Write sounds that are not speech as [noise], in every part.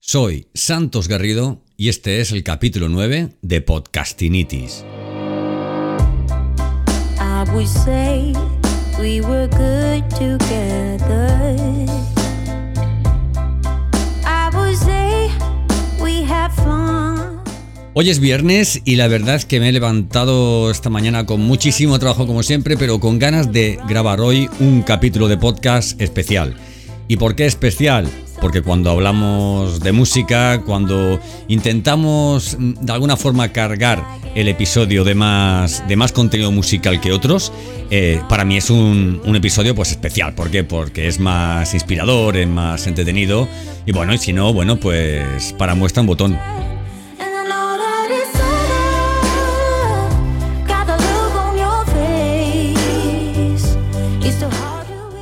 Soy Santos Garrido y este es el capítulo 9 de Podcastinitis. Hoy es viernes y la verdad es que me he levantado esta mañana con muchísimo trabajo como siempre, pero con ganas de grabar hoy un capítulo de podcast especial. ¿Y por qué especial? Porque cuando hablamos de música, cuando intentamos mm, de alguna forma cargar el episodio de más, de más contenido musical que otros, eh, para mí es un, un episodio pues especial. ¿Por qué? Porque es más inspirador, es más entretenido. Y bueno, y si no, bueno, pues para muestra un botón.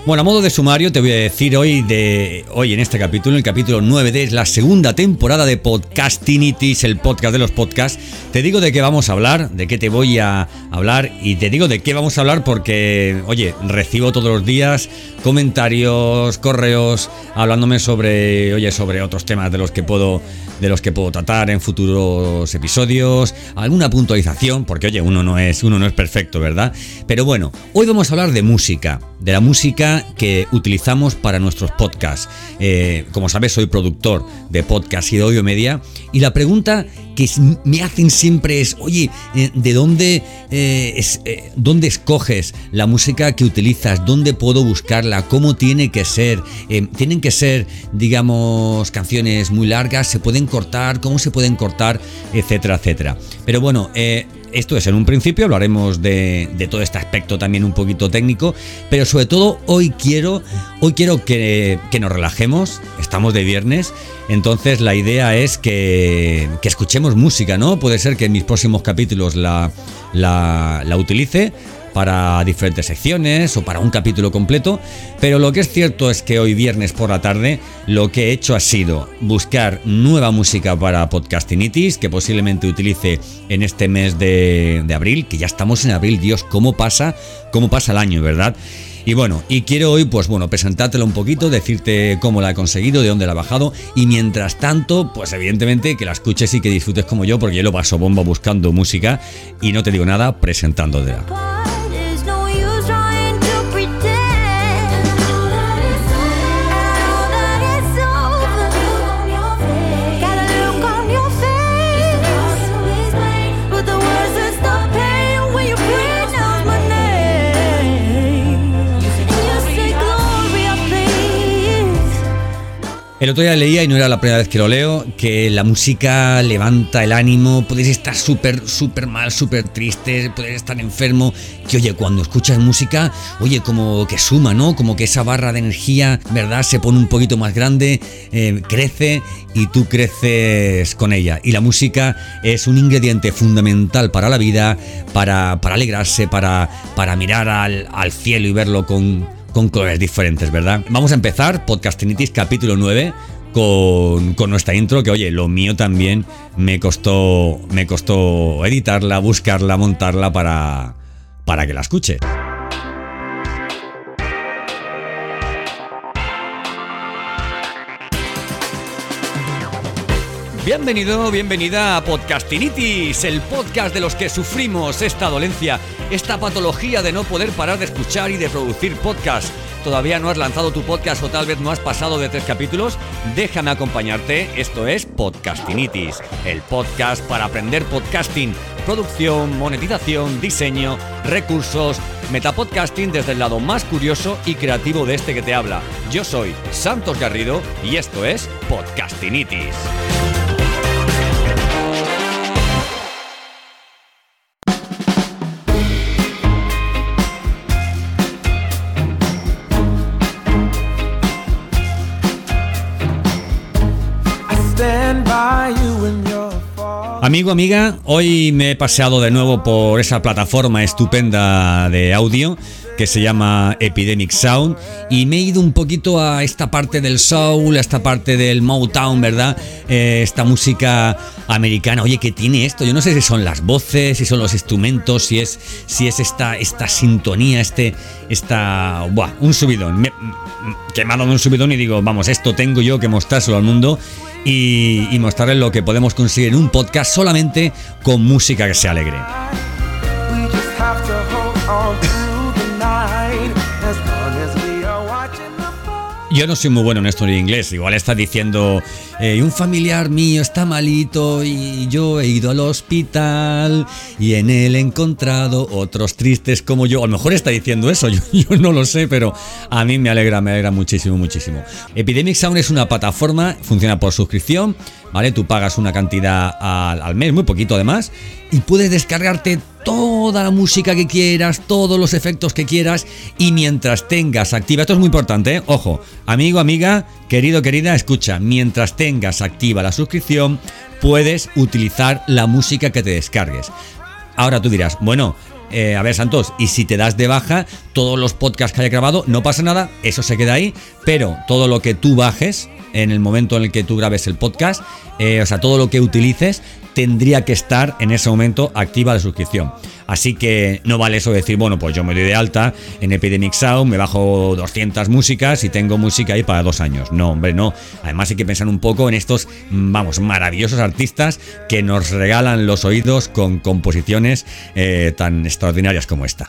Bueno, a modo de sumario te voy a decir hoy de hoy en este capítulo, el capítulo 9 de la segunda temporada de Podcastinitis, el podcast de los podcasts. Te digo de qué vamos a hablar, de qué te voy a hablar y te digo de qué vamos a hablar porque, oye, recibo todos los días comentarios, correos hablándome sobre, oye, sobre otros temas de los que puedo de los que puedo tratar en futuros episodios, alguna puntualización, porque oye, uno no es uno no es perfecto, ¿verdad? Pero bueno, hoy vamos a hablar de música, de la música que utilizamos para nuestros podcasts. Eh, como sabes, soy productor de podcast y de audio media y la pregunta que me hacen siempre es, oye, eh, ¿de dónde, eh, es- dónde escoges la música que utilizas? ¿Dónde puedo buscarla? ¿Cómo tiene que ser? ¿Tienen que ser, digamos, canciones muy largas? ¿Se pueden cortar? ¿Cómo se pueden cortar? Etcétera, etcétera. Pero bueno, esto es en un principio, hablaremos de, de todo este aspecto también un poquito técnico, pero sobre todo hoy quiero, hoy quiero que, nos relajemos, estamos de viernes, entonces la idea es que, escuchemos música, ¿no? Puede ser que en mis próximos capítulos la, la utilice para diferentes secciones o para un capítulo completo, pero lo que es cierto es que hoy viernes por la tarde lo que he hecho ha sido buscar nueva música para Podcastinitis que posiblemente utilice en este mes de, abril, que ya estamos en abril, Dios, cómo pasa, cómo pasa el año, ¿verdad? Y bueno, y quiero hoy, pues bueno, presentártela un poquito, decirte cómo la he conseguido, de dónde la he bajado, y mientras tanto, pues evidentemente que la escuches y que disfrutes como yo, porque yo lo paso bomba buscando música, y no te digo nada presentándotela. El otro día leía, y no era la primera vez que lo leo, que la música levanta el ánimo, puedes estar súper, súper mal, súper triste, puedes estar enfermo, que oye, cuando escuchas música, oye, como que suma, ¿no? Como que esa barra de energía, ¿verdad? Se pone un poquito más grande, eh, crece y tú creces con ella. Y la música es un ingrediente fundamental para la vida, para, para alegrarse, para, para mirar al, al cielo y verlo con, con colores diferentes, ¿verdad? Vamos a empezar, Podcastinitis capítulo 9, con, con nuestra intro, que oye, lo mío también me costó, me costó editarla, buscarla, montarla para, para que la escuche. Bienvenido, bienvenida a Podcastinitis, el podcast de los que sufrimos esta dolencia, esta patología de no poder parar de escuchar y de producir podcast. ¿Todavía no has lanzado tu podcast o tal vez no has pasado de tres capítulos? Déjame acompañarte, esto es Podcastinitis, el podcast para aprender podcasting, producción, monetización, diseño, recursos, metapodcasting desde el lado más curioso y creativo de este que te habla. Yo soy Santos Garrido y esto es Podcastinitis. Amigo, amiga, hoy me he paseado de nuevo por esa plataforma estupenda de audio que se llama Epidemic Sound y me he ido un poquito a esta parte del soul, a esta parte del Motown, ¿verdad? Eh, esta música americana. Oye, ¿qué tiene esto? Yo no sé si son las voces, si son los instrumentos, si es, si es esta, esta sintonía, este, esta, buah, un subidón. Me, que me ha dado un subidón y digo, vamos, esto tengo yo que mostrárselo al mundo y, y mostrarles lo que podemos conseguir en un podcast solamente con música que sea alegre. Yo no soy muy bueno en esto en inglés. Igual está diciendo, eh, un familiar mío está malito y yo he ido al hospital y en él he encontrado otros tristes como yo. A lo mejor está diciendo eso, [laughs] yo no lo sé, pero a mí me alegra, me alegra muchísimo, muchísimo. Epidemic Sound es una plataforma, funciona por suscripción, ¿vale? Tú pagas una cantidad al, al mes, muy poquito además, y puedes descargarte toda la música que quieras, todos los efectos que quieras y mientras tengas activa, esto es muy importante, ¿eh? ojo, amigo, amiga, querido, querida, escucha, mientras tengas activa la suscripción, puedes utilizar la música que te descargues. Ahora tú dirás, bueno, eh, a ver Santos, y si te das de baja todos los podcasts que haya grabado, no pasa nada, eso se queda ahí, pero todo lo que tú bajes en el momento en el que tú grabes el podcast, eh, o sea, todo lo que utilices, tendría que estar en ese momento activa la suscripción. Así que no vale eso decir, bueno, pues yo me doy de alta en Epidemic Sound, me bajo 200 músicas y tengo música ahí para dos años. No, hombre, no. Además hay que pensar un poco en estos, mm, vamos, maravillosos artistas que nos regalan los oídos con composiciones eh, tan extraordinarias como esta.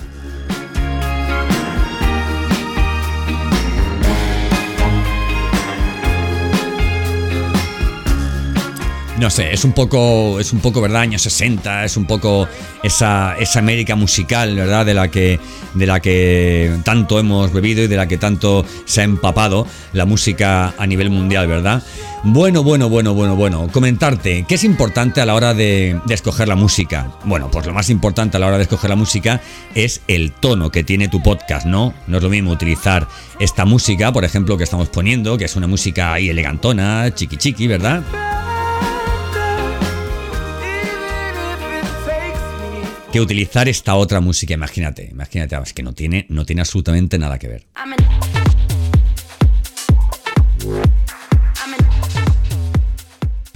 No sé, es un poco, es un poco, ¿verdad? Años 60, es un poco esa, esa América musical, ¿verdad? De la que, de la que tanto hemos bebido y de la que tanto se ha empapado la música a nivel mundial, ¿verdad? Bueno, bueno, bueno, bueno, bueno. Comentarte, ¿qué es importante a la hora de, de escoger la música? Bueno, pues lo más importante a la hora de escoger la música es el tono que tiene tu podcast, ¿no? No es lo mismo utilizar esta música, por ejemplo, que estamos poniendo, que es una música ahí elegantona, chiqui chiqui, ¿verdad? Utilizar esta otra música. Imagínate, imagínate, es que no tiene, no tiene absolutamente nada que ver.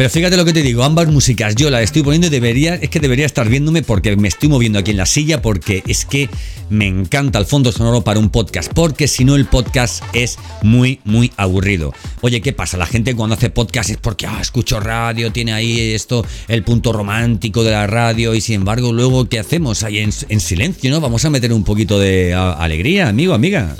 Pero fíjate lo que te digo, ambas músicas yo las estoy poniendo y debería, es que debería estar viéndome porque me estoy moviendo aquí en la silla porque es que me encanta el fondo sonoro para un podcast, porque si no el podcast es muy, muy aburrido. Oye, ¿qué pasa? La gente cuando hace podcast es porque, ah, escucho radio, tiene ahí esto, el punto romántico de la radio y sin embargo luego, ¿qué hacemos? Ahí en, en silencio, ¿no? Vamos a meter un poquito de alegría, amigo, amiga.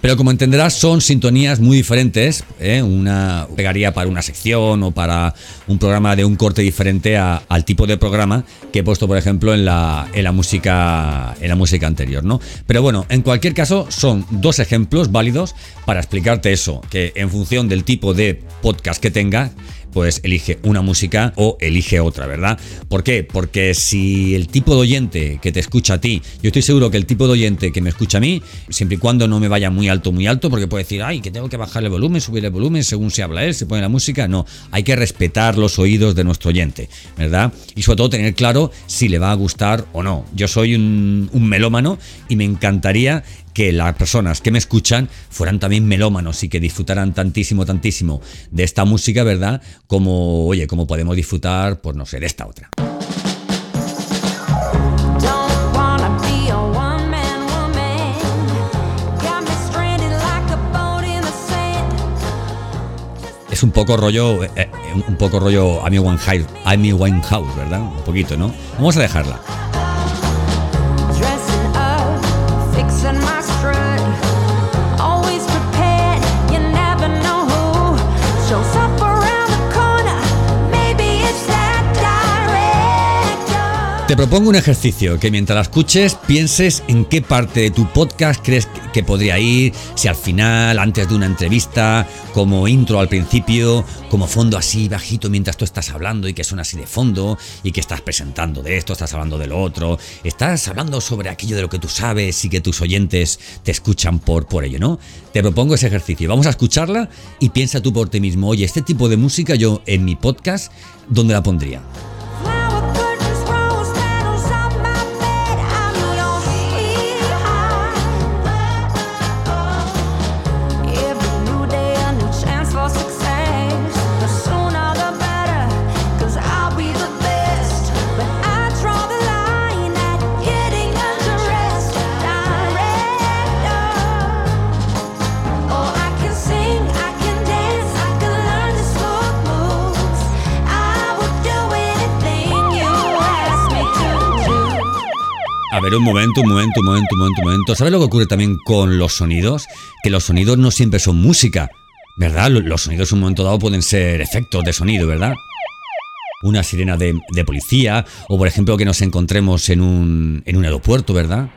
Pero como entenderás, son sintonías muy diferentes. ¿eh? Una pegaría para una sección o para un programa de un corte diferente al tipo de programa que he puesto, por ejemplo, en la, en la música en la música anterior, ¿no? Pero bueno, en cualquier caso, son dos ejemplos válidos para explicarte eso, que en función del tipo de podcast que tenga, pues elige una música o elige otra, ¿verdad? ¿Por qué? Porque si el tipo de oyente que te escucha a ti, yo estoy seguro que el tipo de oyente que me escucha a mí, siempre y cuando no me vaya muy alto, muy alto, porque puede decir, ay, que tengo que bajar el volumen, subir el volumen según se habla él, se pone la música, no, hay que respetar los oídos de nuestro oyente, ¿verdad? Y sobre todo tener claro si le va a gustar o no. Yo soy un, un melómano y me encantaría que las personas que me escuchan fueran también melómanos y que disfrutaran tantísimo, tantísimo de esta música, ¿verdad? Como, oye, como podemos disfrutar, pues no sé, de esta otra. Es un poco rollo, eh, eh, un poco rollo Amy Winehouse, Amy Winehouse, ¿verdad? Un poquito, ¿no? Vamos a dejarla. Te propongo un ejercicio, que mientras la escuches pienses en qué parte de tu podcast crees que- podría ir, si al final, antes de una entrevista, como intro al principio, como fondo así bajito mientras tú estás hablando y que suena así de fondo y que estás presentando de esto, estás hablando de lo otro, estás hablando sobre aquello de lo que tú sabes y que tus oyentes te escuchan por, por ello, ¿no? Te propongo ese ejercicio, vamos a escucharla y piensa tú por ti mismo, oye, este tipo de música yo en mi podcast, ¿dónde la pondría? A ver, un momento, un momento, un momento, un momento, un momento. ¿Sabes lo que ocurre también con los sonidos? Que los sonidos no siempre son música, ¿verdad? Lo- Los sonidos en un momento dado pueden ser efectos de sonido, ¿verdad? Una sirena de, de policía, o por ejemplo que nos encontremos en un, en un aeropuerto, ¿verdad?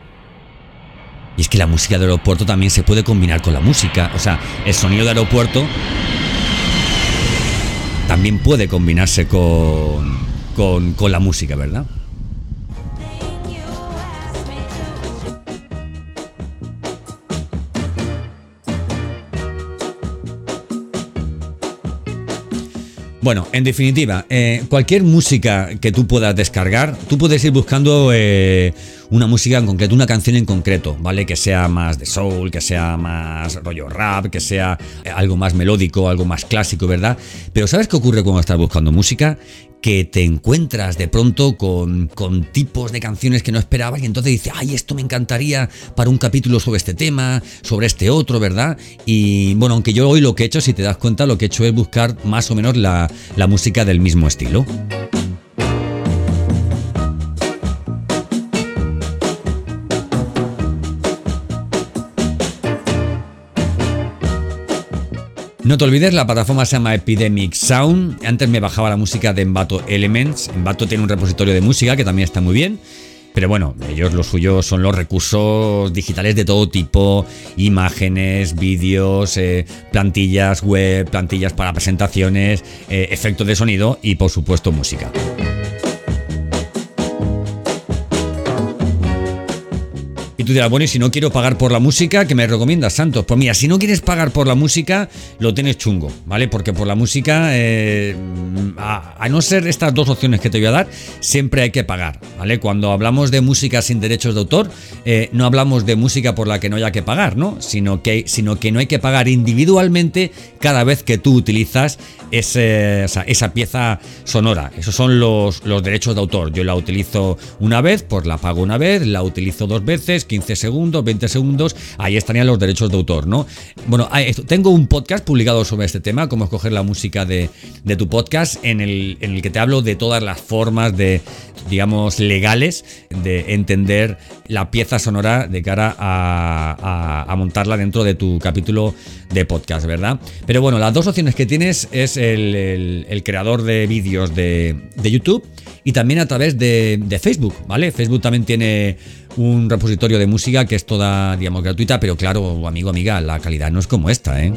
Y es que la música del aeropuerto también se puede combinar con la música. O sea, el sonido del aeropuerto también puede combinarse con, con, con la música, ¿verdad? Bueno, en definitiva, eh, cualquier música que tú puedas descargar, tú puedes ir buscando eh, una música en concreto, una canción en concreto, ¿vale? Que sea más de soul, que sea más rollo rap, que sea eh, algo más melódico, algo más clásico, ¿verdad? Pero ¿sabes qué ocurre cuando estás buscando música? que te encuentras de pronto con, con, tipos de canciones que no esperabas y entonces dices, ay, esto me encantaría para un capítulo sobre este tema, sobre este otro, ¿verdad? Y bueno, aunque yo hoy lo que he hecho, si te das cuenta, lo que he hecho es buscar más o menos la, la música del mismo estilo. No te olvides, la plataforma se llama Epidemic Sound. Antes me bajaba la música de Envato Elements. Envato tiene un repositorio de música que también está muy bien. Pero bueno, ellos lo suyo son los recursos digitales de todo tipo, imágenes, vídeos, eh, plantillas web, plantillas para presentaciones, eh, efectos de sonido y por supuesto música. Tú dirás, bueno, y si no quiero pagar por la música, ¿qué me recomiendas, Santos? Pues mira, si no quieres pagar por la música, lo tienes chungo, ¿vale? Porque por la música, eh, a, no ser estas dos opciones que te voy a dar, siempre hay que pagar, ¿vale? Cuando hablamos de música sin derechos de autor, eh, no hablamos de música por la que no haya que pagar, ¿no? Sino que, sino que no hay que pagar individualmente cada vez que tú utilizas sea, esa pieza sonora. Esos son los, los derechos de autor. Yo la utilizo una vez, pues la pago una vez, la utilizo dos veces, 15 segundos, 20 segundos, ahí estarían los derechos de autor, ¿no? Bueno, tengo un podcast publicado sobre este tema, cómo escoger la música de, tu podcast, en el, que te hablo de todas las formas de, digamos, legales de entender la pieza sonora de cara a, montarla dentro de tu capítulo de podcast, ¿verdad? Pero bueno, las dos opciones que tienes es el, creador de vídeos de, YouTube y también a través de Facebook, ¿vale? Facebook también tiene un repositorio de música que es toda, digamos, gratuita, pero claro, amigo, amiga, la calidad no es como esta, ¿eh?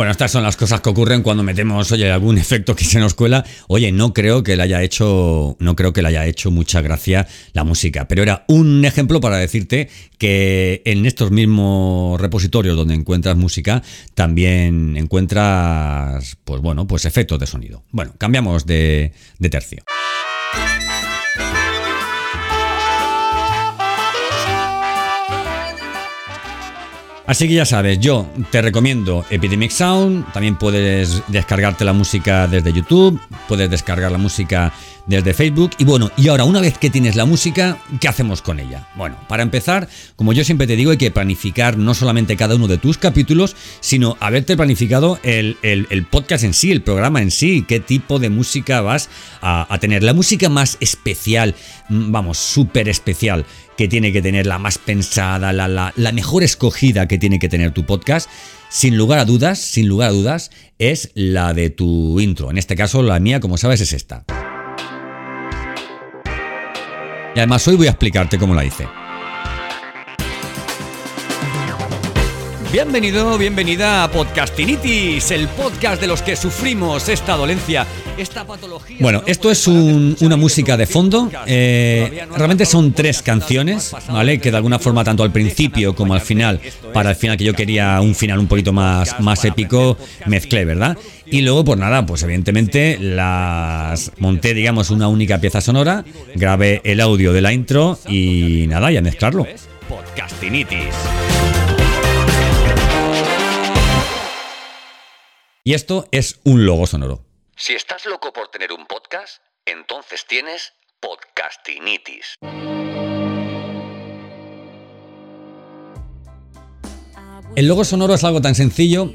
Bueno, estas son las cosas que ocurren cuando metemos, oye, algún efecto que se nos cuela. Oye, no creo que le haya hecho, no creo que le haya hecho mucha gracia la música, pero era un ejemplo para decirte que en estos mismos repositorios donde encuentras música también encuentras, pues bueno, pues efectos de sonido. Bueno, cambiamos de, de tercio. Así que ya sabes, yo te recomiendo Epidemic Sound, también puedes descargarte la música desde YouTube, puedes descargar la música desde Facebook y bueno, y ahora una vez que tienes la música, ¿qué hacemos con ella? Bueno, para empezar, como yo siempre te digo, hay que planificar no solamente cada uno de tus capítulos, sino haberte planificado el, podcast en sí, el programa en sí, qué tipo de música vas a, a tener. La música más especial, vamos, súper especial que tiene que tener, la más pensada, la, la, la, mejor escogida que tiene que tener tu podcast, sin lugar a dudas, sin lugar a dudas, es la de tu intro. En este caso, la mía, como sabes, es esta. Y además hoy voy a explicarte cómo la hice. Bienvenido, bienvenida a Podcastinitis, el podcast de los que sufrimos esta dolencia, esta patología. Bueno, esto es un- una música de fondo. eh, realmente son tres canciones, ¿vale? Que de alguna forma, tanto al principio como al final, para el final que yo quería un final un poquito más, más épico, mezclé, ¿verdad? Y luego, pues nada, pues evidentemente las monté, digamos, una única pieza sonora, grabé el audio de la intro y nada, y a mezclarlo. Podcastinitis. Y esto es un logo sonoro. Si estás loco por tener un podcast, entonces tienes podcastinitis. El logo sonoro es algo tan sencillo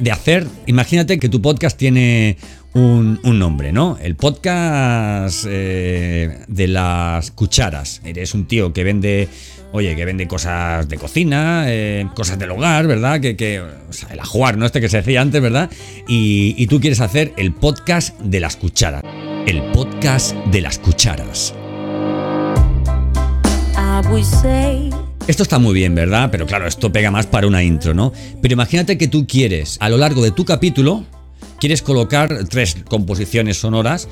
de hacer. Imagínate que tu podcast tiene un, un nombre, ¿no? El podcast eh, de las cucharas. Eres un tío que vende, oye, que vende cosas de cocina, eh, cosas del hogar, ¿verdad? Que, que o sea, el ajuar, ¿no? Este que se decía antes, ¿verdad? Y, y tú quieres hacer el podcast de las cucharas. El podcast de las cucharas. Esto está muy bien, ¿verdad? Pero claro, esto pega más para una intro, ¿no? Pero imagínate que tú quieres, a lo largo de tu capítulo, quieres colocar tres composiciones sonoras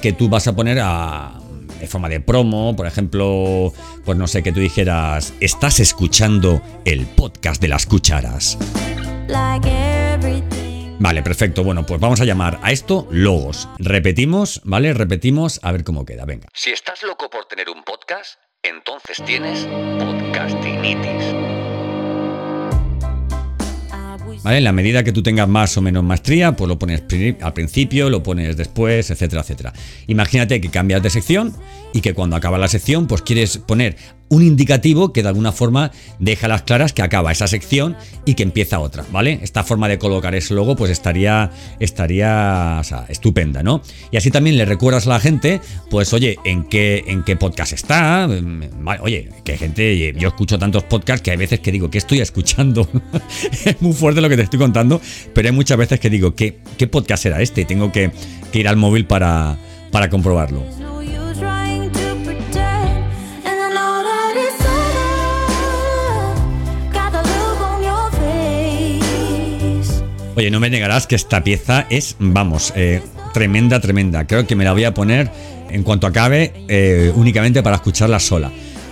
que tú vas a poner a, de forma de promo, por ejemplo, pues no sé, que tú dijeras, estás escuchando el podcast de las cucharas. Vale, perfecto. Bueno, pues vamos a llamar a esto logos. Repetimos, ¿vale? Repetimos a ver cómo queda. Venga. Si estás loco por tener un podcast, entonces tienes podcastinitis. ¿Vale? En la medida que tú tengas más o menos maestría, pues lo pones al principio, lo pones después, etcétera, etcétera. Imagínate que cambias de sección y que cuando acaba la sección, pues quieres poner un indicativo que de alguna forma deja las claras que acaba esa sección y que empieza otra, ¿vale? Esta forma de colocar ese logo, pues estaría, estaría o sea, estupenda, ¿no? Y así también le recuerdas a la gente, pues oye, en qué, en qué podcast está. mm, Oye, que gente, yo escucho tantos podcasts que hay veces que digo, ¿qué estoy escuchando? [laughs] es muy fuerte lo que te estoy contando, pero hay muchas veces que digo, ¿qué, qué podcast era este? Tengo que, que ir al móvil para, para comprobarlo. Oye, no me negarás que esta pieza es, vamos, eh, tremenda, tremenda. Creo que me la voy a poner en cuanto acabe eh, únicamente para escucharla sola.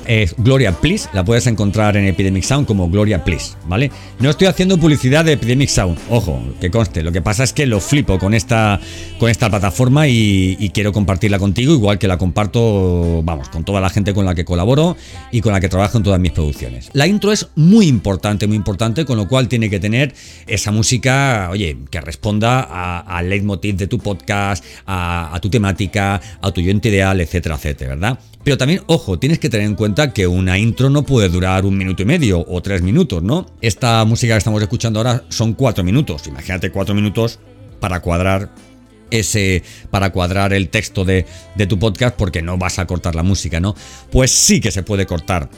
Es Gloria Please, la puedes encontrar en Epidemic Sound como Gloria Please, ¿vale? No estoy haciendo publicidad de Epidemic Sound, ojo, que conste. Lo que pasa es que lo flipo con esta, con esta plataforma y, quiero compartirla contigo, igual que la comparto, vamos, con toda la gente con la que colaboro y con la que trabajo en todas mis producciones. La intro es muy importante, muy importante, con lo cual tiene que tener esa música, oye, que responda al leitmotiv de tu podcast, a, tu temática, a tu oyente ideal, etcétera, etcétera, ¿verdad? Pero también, ojo, tienes que tener en cuenta que una intro no puede durar un minuto y medio o tres minutos, ¿no? Esta música que estamos escuchando ahora son cuatro minutos. Imagínate cuatro minutos para cuadrar ese para cuadrar el texto de, de tu podcast porque no vas a cortar la música, ¿no? Pues sí que se puede cortar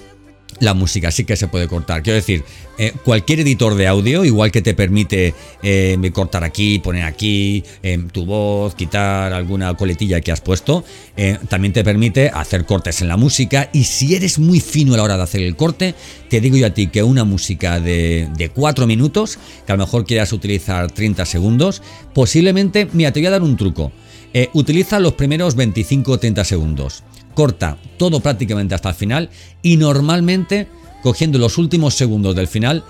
la música, sí que se puede cortar. Quiero decir, eh, cualquier editor de audio, igual que te permite eh, cortar aquí, poner aquí eh, tu voz, quitar alguna coletilla que has puesto, también te permite hacer cortes en la música. Y si eres muy fino a la hora de hacer el corte, te digo yo a ti que una música de, de 4 minutos, que a lo mejor quieras utilizar 30 segundos, posiblemente, mira, te voy a dar un truco. Utiliza los primeros 25 o 30 segundos. Corta todo prácticamente hasta el final y normalmente cogiendo los últimos segundos del final,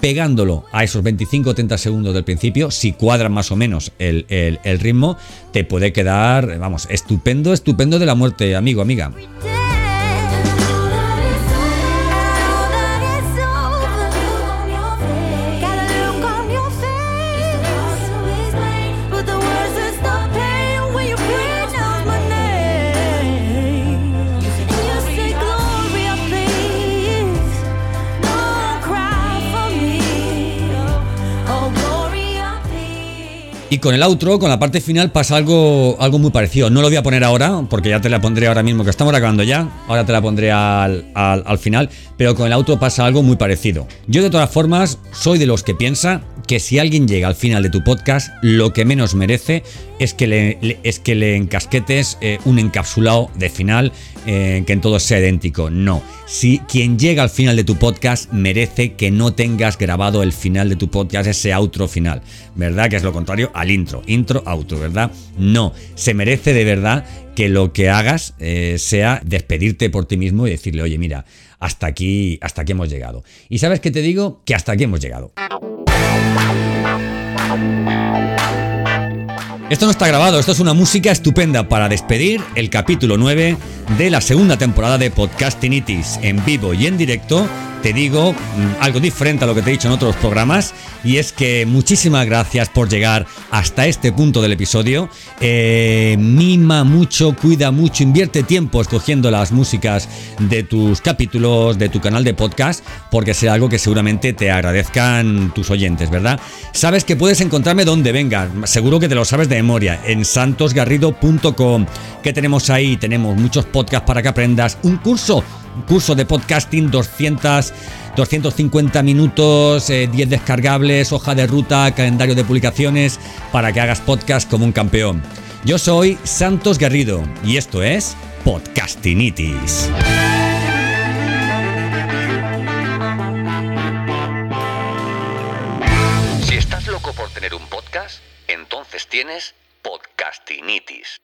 pegándolo a esos 25 o 30 segundos del principio, si cuadran más o menos el, el- el ritmo, te puede quedar, vamos, estupendo, estupendo de la muerte, amigo, amiga. Y con el outro, con la parte final, pasa algo, algo muy parecido. No lo voy a poner ahora, porque ya te la pondré ahora mismo, que estamos acabando ya. Ahora te la pondré al, al- al final. Pero con el outro pasa algo muy parecido. Yo, de todas formas, soy de los que piensa que si alguien llega al final de tu podcast, lo que menos merece es que le, es que le encasquetes eh, un encapsulado de final eh, que en todo sea idéntico. No. Si quien llega al final de tu podcast merece que no tengas grabado el final de tu podcast, ese outro final, ¿verdad? Que es lo contrario al intro. Intro, outro, ¿verdad? No. Se merece de verdad que lo que hagas eh, sea despedirte por ti mismo y decirle, oye, mira, hasta aquí, hasta aquí hemos llegado. Y sabes qué te digo? Que hasta aquí hemos llegado. Esto no está grabado, esto es una música estupenda para despedir el capítulo 9 de la segunda temporada de Podcastinitis en vivo y en directo. Te digo algo diferente a lo que te he dicho en otros programas y es que muchísimas gracias por llegar hasta este punto del episodio. Eh, mima mucho, cuida mucho, invierte tiempo escogiendo las músicas de tus capítulos, de tu canal de podcast, porque será algo que seguramente te agradezcan tus oyentes, ¿verdad? Sabes que puedes encontrarme donde venga, seguro que te lo sabes de memoria, en santosgarrido.com. ¿Qué tenemos ahí? Tenemos muchos podcasts para que aprendas, un curso, curso de podcasting, 200, 250 minutos, eh, 10 descargables, hoja de ruta, calendario de publicaciones, para que hagas podcast como un campeón. Yo soy Santos Garrido y esto es Podcastinitis. Si estás loco por tener un podcast, entonces tienes podcastinitis.